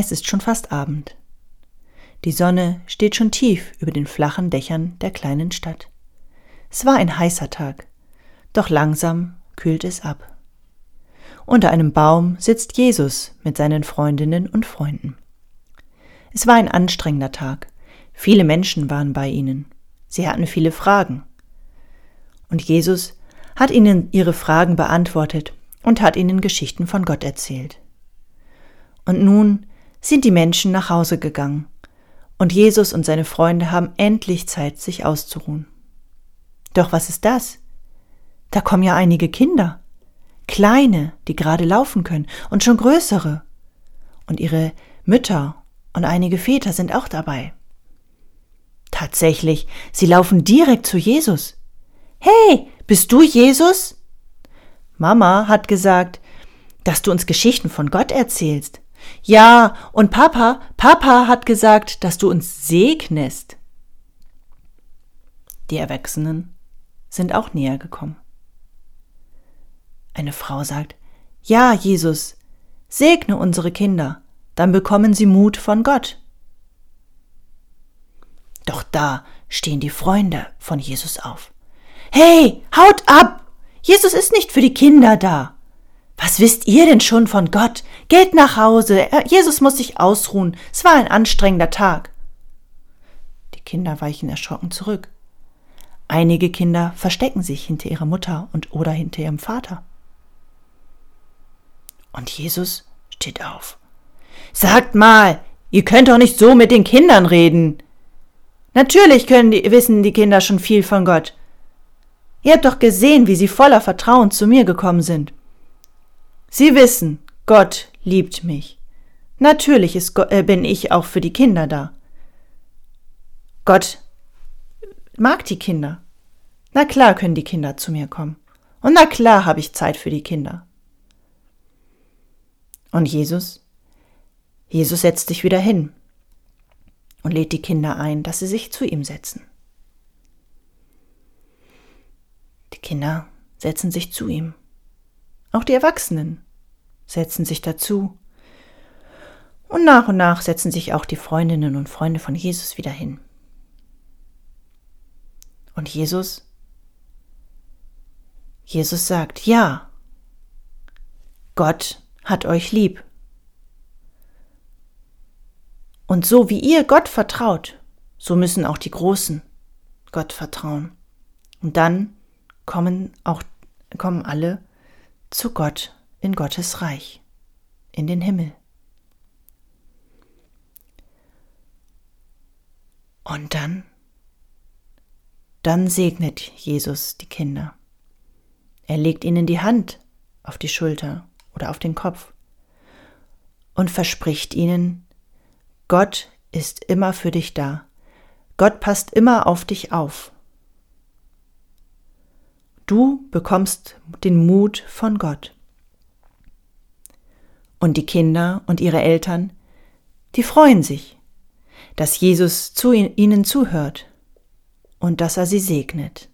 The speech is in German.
Es ist schon fast Abend. Die Sonne steht schon tief über den flachen Dächern der kleinen Stadt. Es war ein heißer Tag, doch langsam kühlt es ab. Unter einem Baum sitzt Jesus mit seinen Freundinnen und Freunden. Es war ein anstrengender Tag. Viele Menschen waren bei ihnen. Sie hatten viele Fragen. Und Jesus hat ihnen ihre Fragen beantwortet und hat ihnen Geschichten von Gott erzählt. Und nun sind die Menschen nach Hause gegangen, und Jesus und seine Freunde haben endlich Zeit, sich auszuruhen. Doch was ist das? Da kommen ja einige Kinder, kleine, die gerade laufen können, und schon größere. Und ihre Mütter und einige Väter sind auch dabei. Tatsächlich, sie laufen direkt zu Jesus. Hey, bist du Jesus? Mama hat gesagt, dass du uns Geschichten von Gott erzählst. Ja, und Papa, Papa hat gesagt, dass du uns segnest. Die Erwachsenen sind auch näher gekommen. Eine Frau sagt, Ja, Jesus, segne unsere Kinder, dann bekommen sie Mut von Gott. Doch da stehen die Freunde von Jesus auf. Hey, haut ab! Jesus ist nicht für die Kinder da. Was wisst ihr denn schon von Gott? Geht nach Hause. Jesus muss sich ausruhen. Es war ein anstrengender Tag. Die Kinder weichen erschrocken zurück. Einige Kinder verstecken sich hinter ihrer Mutter und oder hinter ihrem Vater. Und Jesus steht auf. Sagt mal, ihr könnt doch nicht so mit den Kindern reden. Natürlich können die, wissen die Kinder schon viel von Gott. Ihr habt doch gesehen, wie sie voller Vertrauen zu mir gekommen sind. Sie wissen, Gott liebt mich. Natürlich ist, äh, bin ich auch für die Kinder da. Gott mag die Kinder. Na klar können die Kinder zu mir kommen. Und na klar habe ich Zeit für die Kinder. Und Jesus? Jesus setzt sich wieder hin und lädt die Kinder ein, dass sie sich zu ihm setzen. Die Kinder setzen sich zu ihm. Auch die Erwachsenen setzen sich dazu. Und nach und nach setzen sich auch die Freundinnen und Freunde von Jesus wieder hin. Und Jesus, Jesus sagt, ja, Gott hat euch lieb. Und so wie ihr Gott vertraut, so müssen auch die Großen Gott vertrauen. Und dann kommen auch kommen alle zu Gott in Gottes Reich, in den Himmel. Und dann, dann segnet Jesus die Kinder. Er legt ihnen die Hand auf die Schulter oder auf den Kopf und verspricht ihnen, Gott ist immer für dich da. Gott passt immer auf dich auf. Du bekommst den Mut von Gott. Und die Kinder und ihre Eltern, die freuen sich, dass Jesus zu ihnen zuhört und dass er sie segnet.